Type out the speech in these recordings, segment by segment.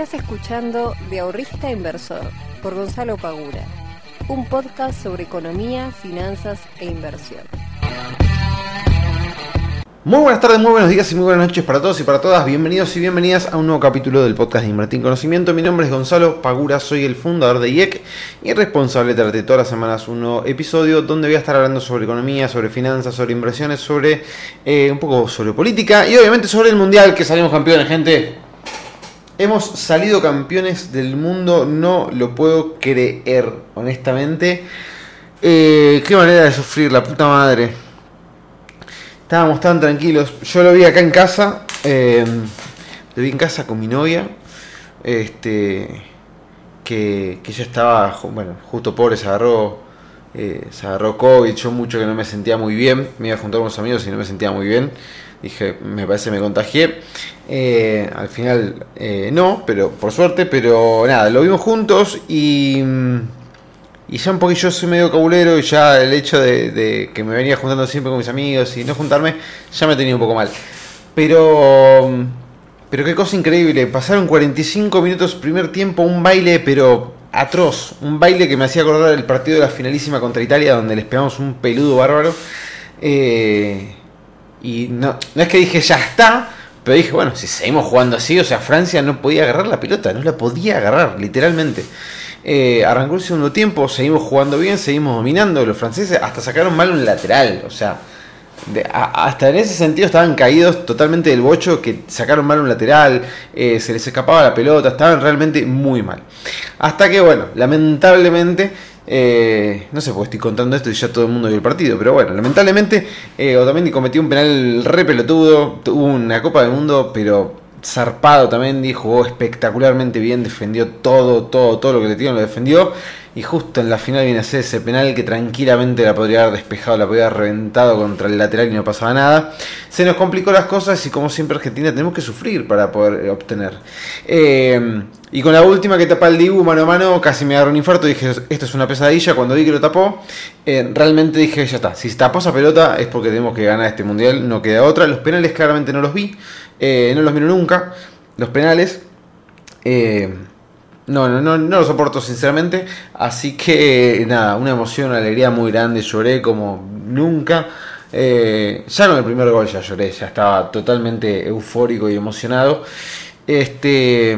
Estás escuchando De Ahorrista Inversor por Gonzalo Pagura, un podcast sobre economía, finanzas e inversión. Muy buenas tardes, muy buenos días y muy buenas noches para todos y para todas. Bienvenidos y bienvenidas a un nuevo capítulo del podcast de Invertir en Conocimiento. Mi nombre es Gonzalo Pagura, soy el fundador de IEC y responsable de todas las semanas un nuevo episodio donde voy a estar hablando sobre economía, sobre finanzas, sobre inversiones, sobre eh, un poco sobre política y obviamente sobre el mundial que salimos campeones, gente. Hemos salido campeones del mundo, no lo puedo creer, honestamente. Eh, qué manera de sufrir, la puta madre. Estábamos tan tranquilos. Yo lo vi acá en casa. Eh, lo vi en casa con mi novia. Este. Que, que ya estaba. Bueno, justo pobre se agarró. Eh, se agarró COVID. Yo mucho que no me sentía muy bien. Me iba a juntar con unos amigos y no me sentía muy bien. Dije, me parece que me contagié. Eh, al final no, pero por suerte. Pero nada, lo vimos juntos y. Y ya un poquito yo soy medio cabulero y ya el hecho de, que me venía juntando siempre con mis amigos y no juntarme, ya me tenía un poco mal. Pero, pero qué cosa increíble, pasaron 45 minutos primer tiempo, un baile pero atroz, un baile que me hacía acordar el partido de la finalísima contra Italia donde les pegamos un peludo bárbaro. Eh, y no, no es que dije ya está, pero dije, bueno, si seguimos jugando así, o sea, Francia no podía agarrar la pelota, no la podía agarrar, literalmente. Eh, arrancó el segundo tiempo, seguimos jugando bien, seguimos dominando. Los franceses hasta sacaron mal un lateral. O sea, hasta en ese sentido estaban caídos totalmente del bocho, que sacaron mal un lateral, eh, se les escapaba la pelota, estaban realmente muy mal. Hasta que, bueno, lamentablemente, eh, no sé por qué estoy contando esto y ya todo el mundo vio el partido, pero bueno, lamentablemente Otamendi cometió un penal re pelotudo, tuvo una Copa del Mundo, pero zarpado también, jugó espectacularmente bien, defendió todo, todo, todo lo que le dieron lo defendió. Y justo en la final viene a ser ese penal que tranquilamente la podría haber despejado, la podría haber reventado contra el lateral y no pasaba nada. Se nos complicó las cosas y como siempre Argentina tenemos que sufrir para poder obtener. Eh, y con la última que tapa el Dibu mano a mano, casi me agarró un infarto. Dije, esto es una pesadilla. Cuando vi que lo tapó, eh, realmente dije, ya está. Si tapó esa pelota es porque tenemos que ganar este mundial, no queda otra. Los penales claramente no los vi. Eh, no los miro nunca. Los penales. Eh, no, no, no, no lo soporto sinceramente. Así que nada, una emoción, una alegría muy grande. Lloré como nunca. Eh, ya con el primer gol ya lloré, ya estaba totalmente eufórico y emocionado. Este.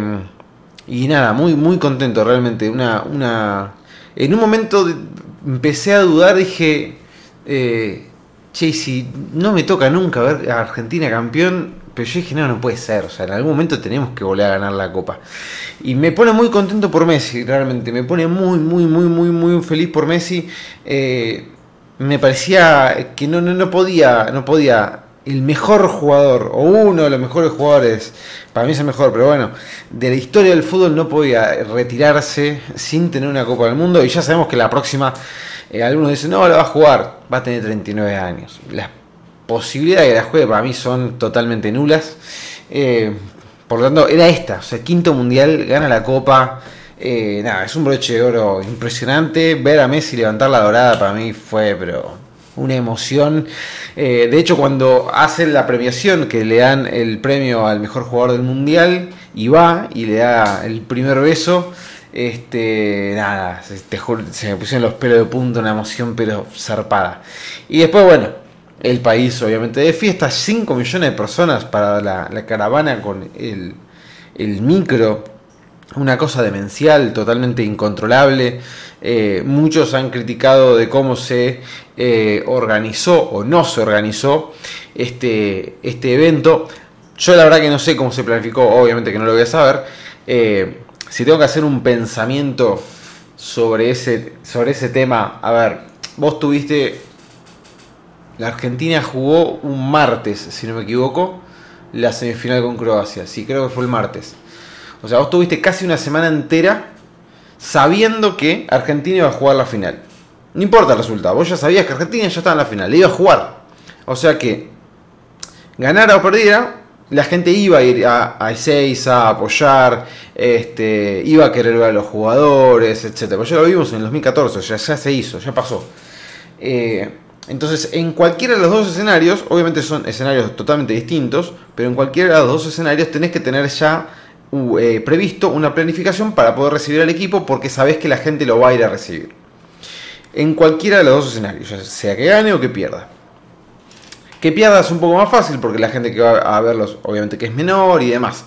Y nada, muy, muy contento realmente. Una, una. En un momento empecé a dudar, dije. Eh, che, si no me toca nunca ver a Argentina campeón, pero yo dije, no, no puede ser. O sea, en algún momento tenemos que volver a ganar la copa. Y me pone muy contento por Messi, realmente. Me pone muy, muy, muy, muy, muy feliz por Messi. Eh, me parecía que no, no, no podía, no podía. El mejor jugador, o uno de los mejores jugadores, para mí es el mejor, pero bueno, de la historia del fútbol no podía retirarse sin tener una Copa del Mundo. Y ya sabemos que la próxima, eh, algunos dicen, no, la va a jugar, va a tener 39 años. Posibilidades de que la juegue para mí son totalmente nulas. Eh, por lo tanto, era esta, o sea, quinto mundial, gana la copa. Eh, nada, es un broche de oro impresionante. Ver a Messi levantar la dorada para mí fue, pero una emoción. Eh, de hecho, cuando hacen la premiación, que le dan el premio al mejor jugador del mundial, y va y le da el primer beso. Este, nada, se, se me pusieron los pelos de punta, una emoción pero zarpada. Y después, bueno, el país obviamente de fiesta, 5 millones de personas para la, caravana con el, micro, una cosa demencial, totalmente incontrolable. Eh, muchos han criticado de cómo se eh, organizó o no se organizó este, este evento. Yo la verdad que no sé cómo se planificó, obviamente que no lo voy a saber. Eh, si tengo que hacer un pensamiento sobre ese, sobre ese tema, a ver, vos tuviste la Argentina jugó un martes, si no me equivoco, la semifinal con Croacia. Sí, creo que fue el martes. O sea, vos tuviste casi una semana entera sabiendo que Argentina iba a jugar la final. No importa el resultado, vos ya sabías que Argentina ya estaba en la final, le iba a jugar. O sea que, ganara o perdiera, la gente iba a ir a, a a apoyar, este, iba a querer ver a los jugadores, etc. Pues ya lo vimos en el 2014, ya, ya se hizo, ya pasó. Eh, entonces, en cualquiera de los dos escenarios, obviamente son escenarios totalmente distintos, pero en cualquiera de los dos escenarios tenés que tener ya eh, previsto una planificación para poder recibir al equipo porque sabes que la gente lo va a ir a recibir. En cualquiera de los dos escenarios, ya sea que gane o que pierda. Que pierda es un poco más fácil porque la gente que va a verlos obviamente que es menor y demás.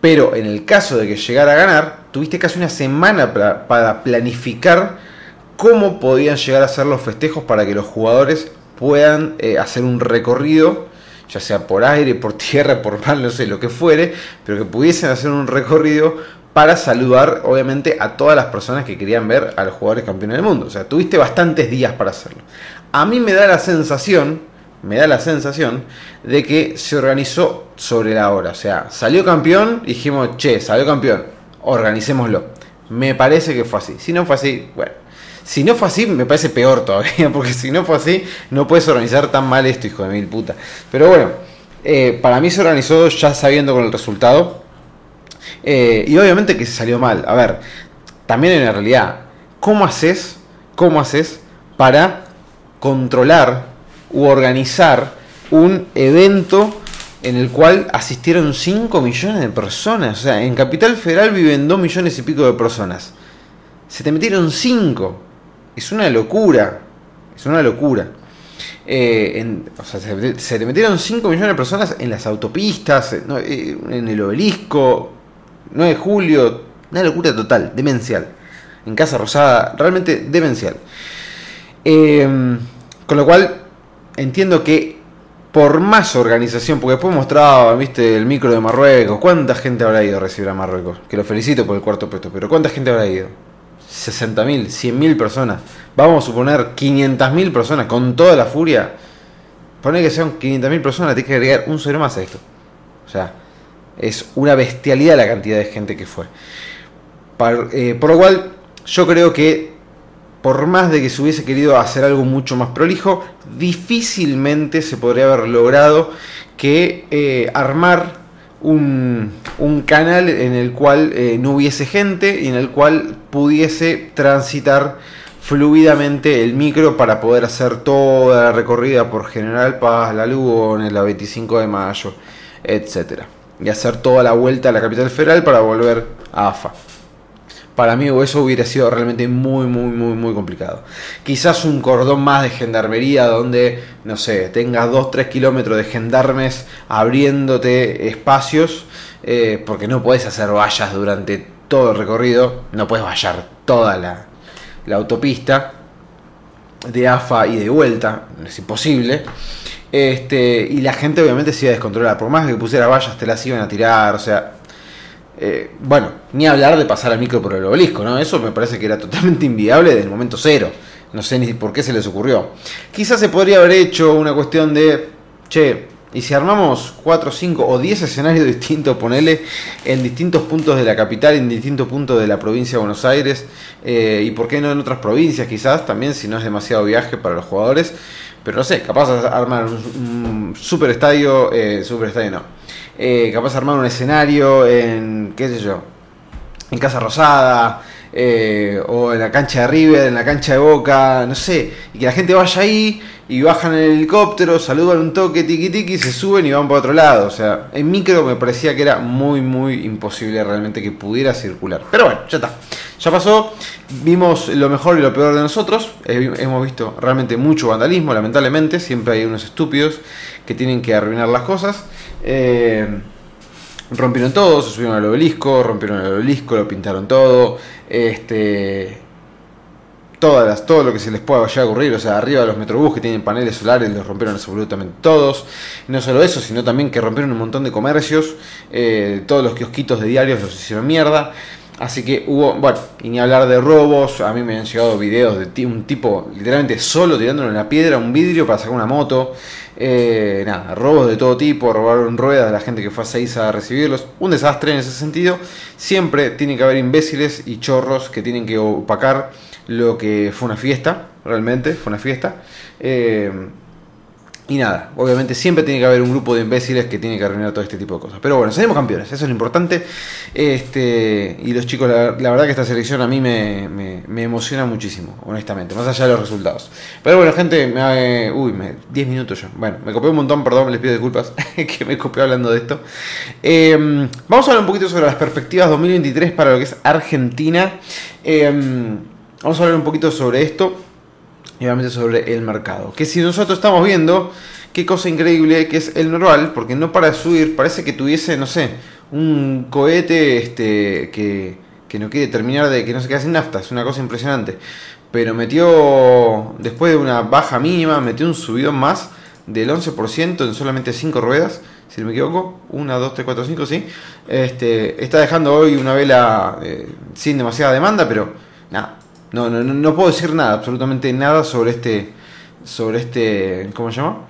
Pero en el caso de que llegara a ganar, tuviste casi una semana para, planificar cómo podían llegar a ser los festejos para que los jugadores puedan eh, hacer un recorrido ya sea por aire, por tierra, por mar, no sé, lo que fuere, pero que pudiesen hacer un recorrido para saludar, obviamente, a todas las personas que querían ver a los jugadores campeones del mundo. O sea, tuviste bastantes días para hacerlo. A mí me da la sensación, me da la sensación de que se organizó sobre la hora. O sea, salió campeón, dijimos, che, salió campeón, organicémoslo. Me parece que fue así. Si no fue así, bueno si no fue así, me parece peor todavía, porque si no fue así, no puedes organizar tan mal esto, hijo de mil puta. Pero bueno, eh, para mí se organizó ya sabiendo con el resultado. Eh, y obviamente que se salió mal. A ver, también en la realidad, ¿cómo haces, cómo haces para controlar u organizar un evento en el cual asistieron 5 millones de personas? O sea, en Capital Federal viven 2 millones y pico de personas. Se te metieron 5 es una locura. Es una locura. Eh, se, te metieron 5 millones de personas en las autopistas, eh, en el obelisco, 9 de julio, una locura total, demencial. En Casa Rosada, realmente demencial. Eh, con lo cual, entiendo que por más organización, porque después mostraba, viste, el micro de Marruecos, ¿cuánta gente habrá ido a recibir a Marruecos? Que lo felicito por el cuarto puesto, pero ¿cuánta gente habrá ido? 60.000, 100.000 personas. Vamos a suponer 500.000 personas con toda la furia. Pone que sean 500.000 personas, tienes que agregar un cero más a esto. O sea, es una bestialidad la cantidad de gente que fue. Eh, por lo cual, yo creo que por más de que se hubiese querido hacer algo mucho más prolijo, difícilmente se podría haber logrado que eh, armar un, canal en el cual eh, no hubiese gente y en el cual pudiese transitar fluidamente el micro para poder hacer toda la recorrida por General Paz, La Lugones, la 25 de mayo, etc. Y hacer toda la vuelta a la capital federal para volver a AFA. Para mí eso hubiera sido realmente muy, muy, muy, muy complicado. Quizás un cordón más de gendarmería donde, no sé, tengas 2-3 kilómetros de gendarmes abriéndote espacios, eh, porque no puedes hacer vallas durante todo el recorrido, no puedes vallar toda la, autopista de AFA y de vuelta, es imposible. Este, y la gente obviamente se iba a descontrolar, por más que pusiera vallas te las iban a tirar, o sea, eh, bueno, ni hablar de pasar al micro por el obelisco, ¿no? Eso me parece que era totalmente inviable desde el momento cero. No sé ni por qué se les ocurrió. Quizás se podría haber hecho una cuestión de, che, y si armamos 4, 5 o 10 escenarios distintos, ponele, en distintos puntos de la capital, en distintos puntos de la provincia de Buenos Aires, eh, y por qué no en otras provincias quizás, también si no es demasiado viaje para los jugadores, pero no sé, capaz de armar un, super estadio, eh, super estadio no, eh, capaz de armar un escenario en, qué sé yo, en Casa Rosada, eh, o en la cancha de River, en la cancha de Boca, no sé, y que la gente vaya ahí y bajan el helicóptero, saludan un toque, tiki tiki, se suben y van para otro lado. O sea, en micro me parecía que era muy, muy imposible realmente que pudiera circular. Pero bueno, ya está. Ya pasó, vimos lo mejor y lo peor de nosotros, hemos visto realmente mucho vandalismo, lamentablemente, siempre hay unos estúpidos que tienen que arruinar las cosas. Eh, rompieron todo, se subieron al obelisco, rompieron el obelisco, lo pintaron todo, este, todas las, todo lo que se les pueda a ocurrir, o sea, arriba de los metrobús que tienen paneles solares los rompieron absolutamente todos, no solo eso, sino también que rompieron un montón de comercios, eh, todos los kiosquitos de diarios los hicieron mierda, Así que hubo, bueno, y ni hablar de robos, a mí me han llegado videos de un tipo literalmente solo tirándole una piedra, un vidrio para sacar una moto. Eh, nada, robos de todo tipo, robaron ruedas de la gente que fue a Seis a recibirlos. Un desastre en ese sentido. Siempre tiene que haber imbéciles y chorros que tienen que opacar lo que fue una fiesta, realmente, fue una fiesta. Eh, Y nada, obviamente siempre tiene que haber un grupo de imbéciles que tiene que arruinar todo este tipo de cosas. Pero bueno, salimos campeones, eso es lo importante. Este, y los chicos, la, verdad que esta selección a mí me, me, emociona muchísimo, honestamente, más allá de los resultados. Pero bueno, gente, me, uy, me, 10 minutos ya. Bueno, me copié un montón, perdón, les pido disculpas que me copié hablando de esto. Em, vamos a hablar un poquito sobre las perspectivas 2023 para lo que es Argentina. Em, vamos a hablar un poquito sobre esto y obviamente sobre el mercado. Que si nosotros estamos viendo, qué cosa increíble que es el normal, porque no para de subir, parece que tuviese, no sé, un cohete este, que, que no quiere terminar de que no se quede sin nafta, es una cosa impresionante. Pero metió, después de una baja mínima, metió un subidón más del 11% en solamente 5 ruedas, si no me equivoco, 1, 2, 3, 4, 5, sí. Este, está dejando hoy una vela eh, sin demasiada demanda, pero nada, no, no, no puedo decir nada, absolutamente nada sobre este, sobre este, ¿cómo se llama?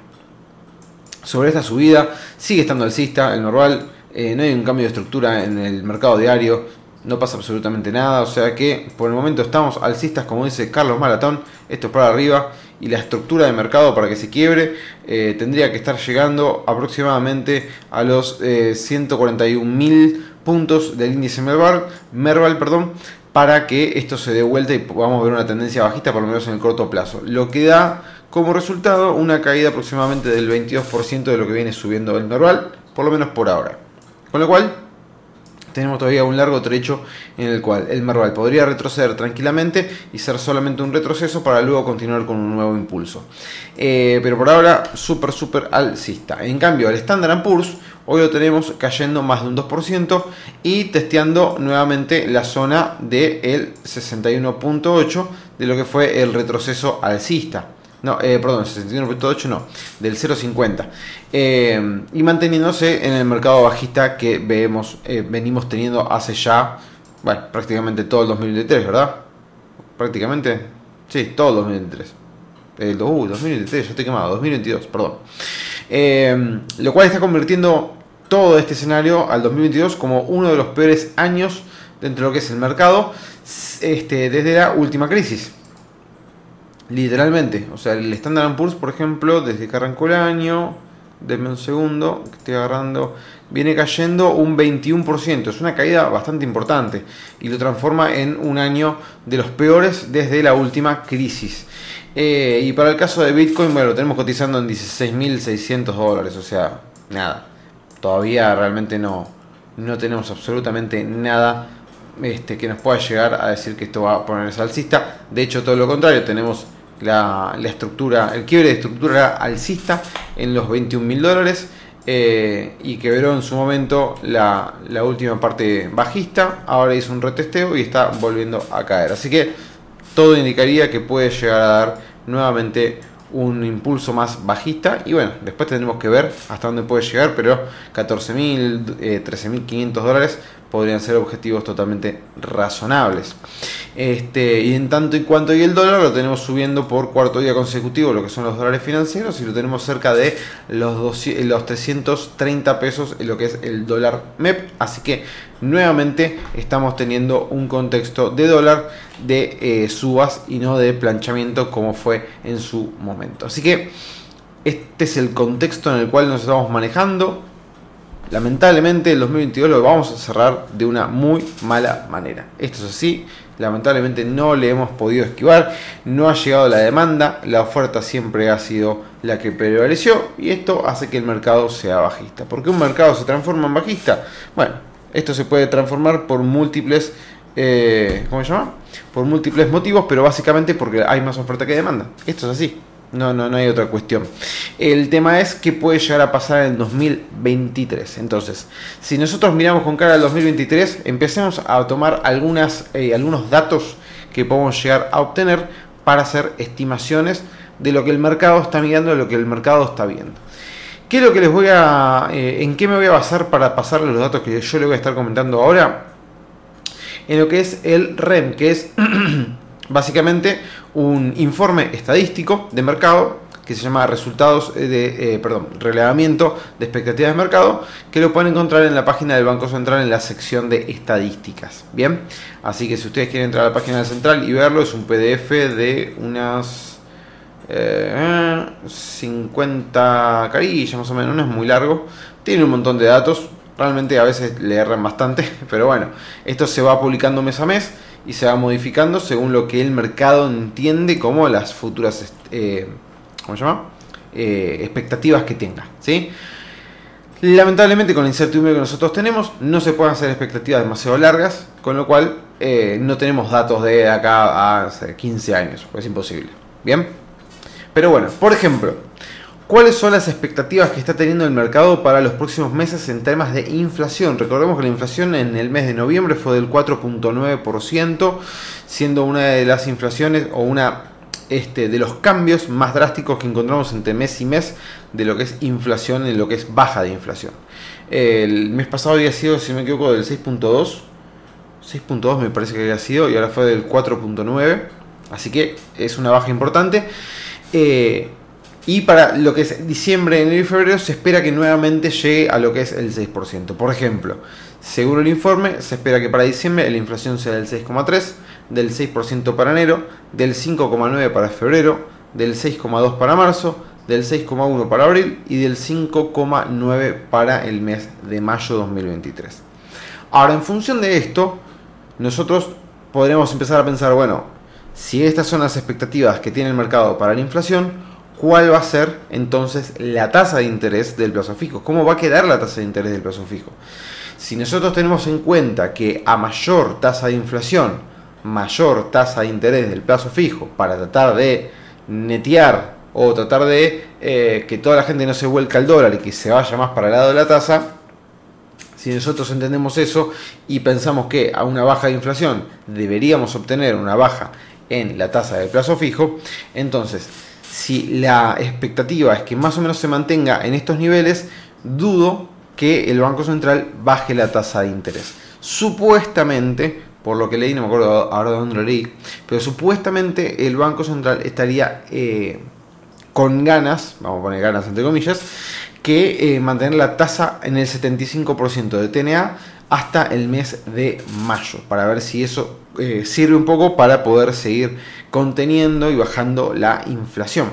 Sobre esta subida. Sigue estando alcista, el normal. Eh, no hay un cambio de estructura en el mercado diario. No pasa absolutamente nada. O sea que por el momento estamos alcistas, como dice Carlos Maratón. Esto es para arriba. Y la estructura de mercado para que se quiebre eh, tendría que estar llegando aproximadamente a los eh, 141.000 puntos del índice Merval, Merval perdón, para que esto se dé vuelta y podamos ver una tendencia bajista por lo menos en el corto plazo. Lo que da como resultado una caída aproximadamente del 22% de lo que viene subiendo el normal, por lo menos por ahora. Con lo cual, tenemos todavía un largo trecho en el cual el Merval podría retroceder tranquilamente y ser solamente un retroceso para luego continuar con un nuevo impulso. Eh, pero por ahora, súper, súper alcista. En cambio, el Standard Poor's Hoy lo tenemos cayendo más de un 2% y testeando nuevamente la zona del 61.8 de lo que fue el retroceso alcista. No, eh, perdón, 61.8 no, del 0.50. Eh, y manteniéndose en el mercado bajista que vemos, eh, venimos teniendo hace ya, bueno, prácticamente todo el 2023, ¿verdad? Prácticamente, sí, todo el 2023. El, uh, 2023, ya estoy quemado, 2022, perdón. Eh, lo cual está convirtiendo todo este escenario al 2022 como uno de los peores años dentro de lo que es el mercado este, desde la última crisis. Literalmente. O sea, el Standard Poor's, por ejemplo, desde que arrancó el año, denme un segundo, que estoy agarrando, viene cayendo un 21%. Es una caída bastante importante y lo transforma en un año de los peores desde la última crisis. Eh, y para el caso de Bitcoin, bueno, lo tenemos cotizando en 16.600 dólares, o sea, nada. Todavía realmente no, no tenemos absolutamente nada este, que nos pueda llegar a decir que esto va a ponerse alcista. De hecho, todo lo contrario, tenemos la, estructura, el quiebre de estructura alcista en los 21 mil dólares. Eh, y quebró en su momento la, la, última parte bajista, ahora hizo un retesteo y está volviendo a caer. Así que todo indicaría que puede llegar a dar nuevamente un impulso más bajista. Y bueno, después tendremos que ver hasta dónde puede llegar, pero 14.000, eh, 13.500 dólares podrían ser objetivos totalmente razonables. Este, y en tanto y cuanto y el dólar lo tenemos subiendo por cuarto día consecutivo, lo que son los dólares financieros, y lo tenemos cerca de los, los 330 pesos en lo que es el dólar MEP. Así que nuevamente estamos teniendo un contexto de dólar de eh, subas y no de planchamiento como fue en su momento. Así que este es el contexto en el cual nos estamos manejando lamentablemente el 2022 lo vamos a cerrar de una muy mala manera. Esto es así, lamentablemente no le hemos podido esquivar, no ha llegado la demanda, la oferta siempre ha sido la que prevaleció y esto hace que el mercado sea bajista. ¿Por qué un mercado se transforma en bajista? Bueno, esto se puede transformar por múltiples... Eh, ¿Cómo se llama? Por múltiples motivos, pero básicamente porque hay más oferta que demanda. Esto es así. No, no, no hay otra cuestión. El tema es qué puede llegar a pasar en el 2023. Entonces, si nosotros miramos con cara al 2023, empecemos a tomar algunas, eh, algunos datos que podemos llegar a obtener para hacer estimaciones de lo que el mercado está mirando, de lo que el mercado está viendo. ¿Qué es lo que les voy a. Eh, ¿En qué me voy a basar para pasarles los datos que yo les voy a estar comentando ahora? En lo que es el REM, que es básicamente un informe estadístico de mercado que se llama resultados de, eh, perdón, relevamiento de expectativas de mercado, que lo pueden encontrar en la página del Banco Central en la sección de estadísticas. Bien, así que si ustedes quieren entrar a la página del Central y verlo, es un PDF de unas 50 carillas más o menos, no es muy largo. Tiene un montón de datos, realmente a veces le erran bastante, pero bueno, esto se va publicando mes a mes y se va modificando según lo que el mercado entiende como las futuras eh, ¿cómo se llama? Eh, expectativas que tenga. ¿sí? Lamentablemente con la incertidumbre que nosotros tenemos no se pueden hacer expectativas demasiado largas, con lo cual eh, no tenemos datos de acá a hace 15 años, pues es imposible. Bien, pero bueno, por ejemplo, ¿Cuáles son las expectativas que está teniendo el mercado para los próximos meses en temas de inflación? Recordemos que la inflación en el mes de noviembre fue del 4.9%, siendo una de las inflaciones o una este, de los cambios más drásticos que encontramos entre mes y mes de lo que es inflación y lo que es baja de inflación. El mes pasado había sido, si me equivoco, del 6.2. 6.2 me parece que había sido y ahora fue del 4.9. Así que es una baja importante. Eh, y para lo que es diciembre, enero y febrero se espera que nuevamente llegue a lo que es el 6%. Por ejemplo, según el informe, se espera que para diciembre la inflación sea del 6,3%, del 6% para enero, del 5,9% para febrero, del 6,2% para marzo, del 6,1% para abril y del 5,9% para el mes de mayo 2023. Ahora, en función de esto, nosotros podremos empezar a pensar, bueno, si estas son las expectativas que tiene el mercado para la inflación, cuál va a ser entonces la tasa de interés del plazo fijo, cómo va a quedar la tasa de interés del plazo fijo. Si nosotros tenemos en cuenta que a mayor tasa de inflación, mayor tasa de interés del plazo fijo, para tratar de netear o tratar de eh, que toda la gente no se vuelca al dólar y que se vaya más para el lado de la tasa, si nosotros entendemos eso y pensamos que a una baja de inflación deberíamos obtener una baja en la tasa del plazo fijo, entonces si la expectativa es que más o menos se mantenga en estos niveles, dudo que el Banco Central baje la tasa de interés. Supuestamente, por lo que leí, no me acuerdo ahora de dónde lo leí, pero supuestamente el Banco Central estaría eh, con ganas, vamos a poner ganas entre comillas, que eh, mantener la tasa en el 75% de TNA hasta el mes de mayo, para ver si eso eh, sirve un poco para poder seguir conteniendo y bajando la inflación.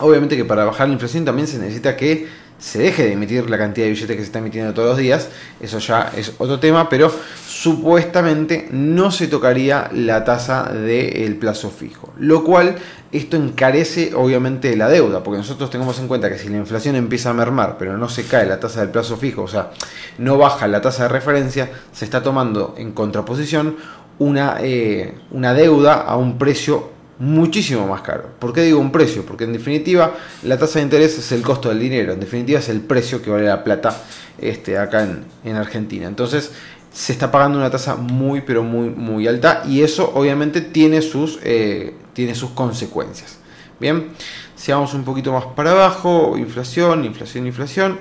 Obviamente que para bajar la inflación también se necesita que se deje de emitir la cantidad de billetes que se está emitiendo todos los días, eso ya es otro tema, pero supuestamente no se tocaría la tasa del plazo fijo, lo cual esto encarece obviamente la deuda, porque nosotros tenemos en cuenta que si la inflación empieza a mermar, pero no se cae la tasa del plazo fijo, o sea, no baja la tasa de referencia, se está tomando en contraposición una, eh, una deuda a un precio muchísimo más caro. ¿Por qué digo un precio? Porque en definitiva la tasa de interés es el costo del dinero, en definitiva es el precio que vale la plata este, acá en, Argentina. Entonces se está pagando una tasa muy pero muy muy alta y eso obviamente tiene sus, eh, tiene sus consecuencias. Bien, si vamos un poquito más para abajo, inflación, inflación, inflación,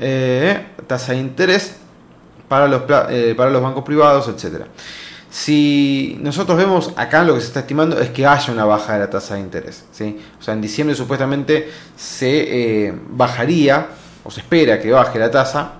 eh, tasa de interés para los, para los bancos privados, etcétera. Si nosotros vemos acá lo que se está estimando es que haya una baja de la tasa de interés. ¿sí? O sea, en diciembre supuestamente se eh, bajaría, o se espera que baje la tasa,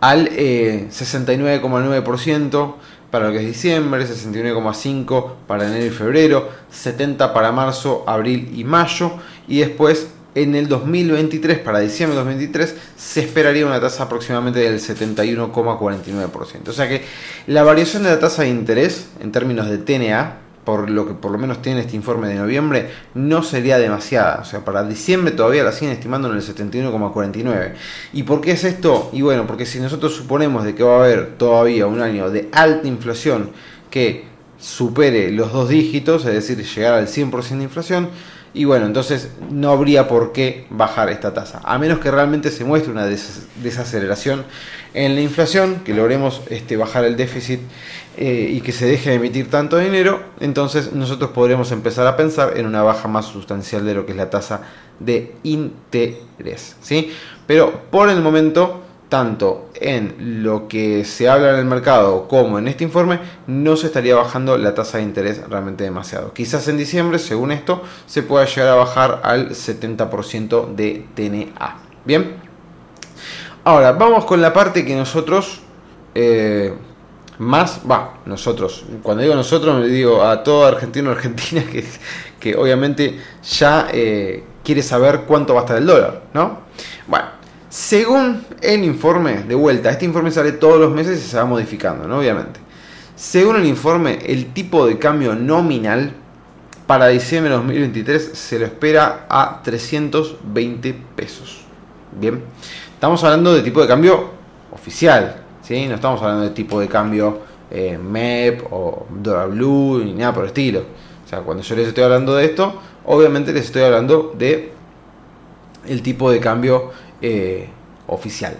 al 69,9% eh, para lo que es diciembre, 69,5% para enero y febrero, 70% para marzo, abril y mayo, y después en el 2023, para diciembre de 2023, se esperaría una tasa aproximadamente del 71,49%. O sea que la variación de la tasa de interés en términos de TNA, por lo que por lo menos tiene este informe de noviembre, no sería demasiada. O sea, para diciembre todavía la siguen estimando en el 71,49. ¿Y por qué es esto? Y bueno, porque si nosotros suponemos de que va a haber todavía un año de alta inflación que supere los dos dígitos, es decir, llegar al 100% de inflación, y bueno, entonces no habría por qué bajar esta tasa, a menos que realmente se muestre una desaceleración en la inflación, que logremos este, bajar el déficit eh, y que se deje de emitir tanto dinero, entonces nosotros podremos empezar a pensar en una baja más sustancial de lo que es la tasa de interés. ¿sí? Pero por el momento tanto en lo que se habla en el mercado como en este informe, no se estaría bajando la tasa de interés realmente demasiado. Quizás en diciembre, según esto, se pueda llegar a bajar al 70% de TNA. Bien, ahora vamos con la parte que nosotros eh, más, va, nosotros, cuando digo nosotros me digo a todo argentino argentina que, que obviamente ya eh, quiere saber cuánto va a estar el dólar, ¿no? Bueno, según el informe, de vuelta, este informe sale todos los meses y se va modificando, ¿no? Obviamente. Según el informe, el tipo de cambio nominal para diciembre de 2023 se lo espera a 320 pesos. Bien, estamos hablando de tipo de cambio oficial, ¿sí? No estamos hablando de tipo de cambio eh, MEP o dólar blue ni nada por el estilo. O sea, cuando yo les estoy hablando de esto, obviamente les estoy hablando de el tipo de cambio eh, oficial.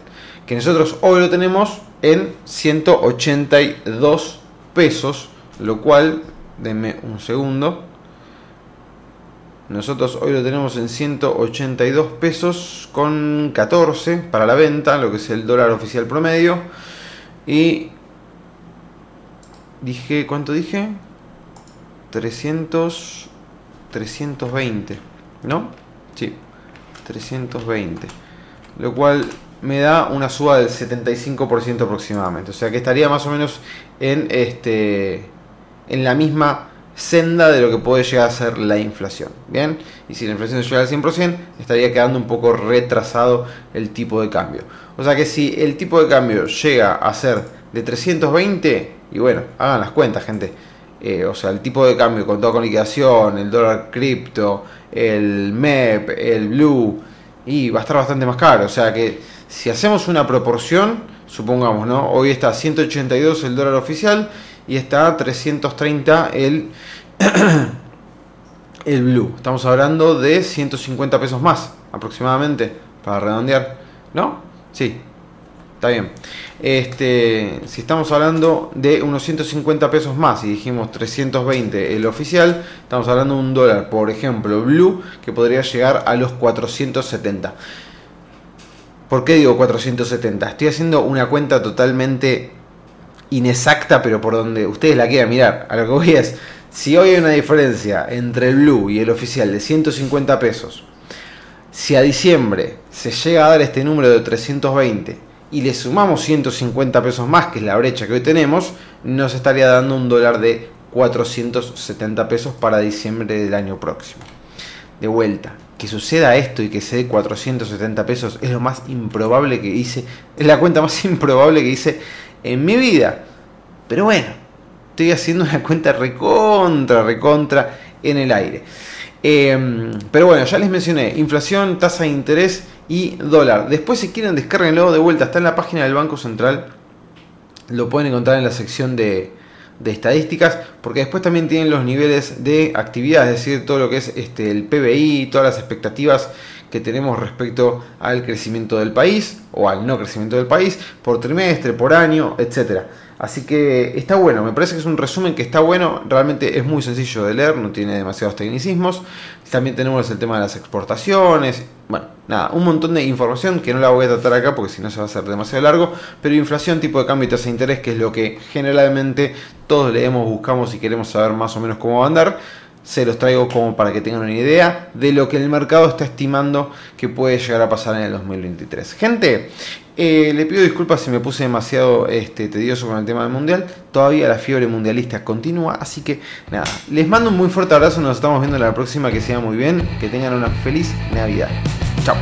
Que nosotros hoy lo tenemos en 182 pesos, lo cual, denme un segundo, nosotros hoy lo tenemos en 182 pesos con 14 para la venta, lo que es el dólar oficial promedio. Y dije, ¿cuánto dije? 300 320, ¿no? Sí, 320. Lo cual me da una suba del 75% aproximadamente. O sea que estaría más o menos en este en la misma senda de lo que puede llegar a ser la inflación. Bien, y si la inflación llega al 100%, estaría quedando un poco retrasado el tipo de cambio. O sea que si el tipo de cambio llega a ser de 320, y bueno, hagan las cuentas, gente. Eh, o sea, el tipo de cambio con toda con liquidación, el dólar cripto, el MEP, el Blue, y va a estar bastante más caro. O sea que si hacemos una proporción, supongamos, ¿no? Hoy está 182 el dólar oficial y está 330 el, el blue. Estamos hablando de 150 pesos más aproximadamente, para redondear, ¿no? Sí, está bien. Este, si estamos hablando de unos 150 pesos más y dijimos 320 el oficial, estamos hablando de un dólar, por ejemplo, blue, que podría llegar a los 470. ¿Por qué digo 470? Estoy haciendo una cuenta totalmente inexacta, pero por donde ustedes la quieran mirar. A lo que voy es, si hoy hay una diferencia entre el blue y el oficial de 150 pesos, si a diciembre se llega a dar este número de 320 y le sumamos 150 pesos más, que es la brecha que hoy tenemos, nos estaría dando un dólar de 470 pesos para diciembre del año próximo. De vuelta, que suceda esto y que se dé 470 pesos es lo más improbable que hice, es la cuenta más improbable que hice en mi vida. Pero bueno, estoy haciendo una cuenta recontra, recontra en el aire. Em, pero bueno, ya les mencioné, inflación, tasa de interés y dólar. Después si quieren descarguenlo de vuelta, está en la página del Banco Central. Lo pueden encontrar en la sección de, estadísticas, porque después también tienen los niveles de actividad, es decir, todo lo que es este, el PBI, todas las expectativas que tenemos respecto al crecimiento del país o al no crecimiento del país por trimestre, por año, etcétera. Así que está bueno, me parece que es un resumen que está bueno, realmente es muy sencillo de leer, no tiene demasiados tecnicismos. También tenemos el tema de las exportaciones, bueno, nada, un montón de información que no la voy a tratar acá porque si no se va a hacer demasiado largo, pero inflación, tipo de cambio y tasa de interés, que es lo que generalmente todos leemos, buscamos y queremos saber más o menos cómo va a andar se los traigo como para que tengan una idea de lo que el mercado está estimando que puede llegar a pasar en el 2023. Gente, eh, le pido disculpas si me puse demasiado este, tedioso con el tema del mundial. Todavía la fiebre mundialista continúa, así que nada, les mando un muy fuerte abrazo. Nos estamos viendo en la próxima. Que sea muy bien, que tengan una feliz Navidad. Chao.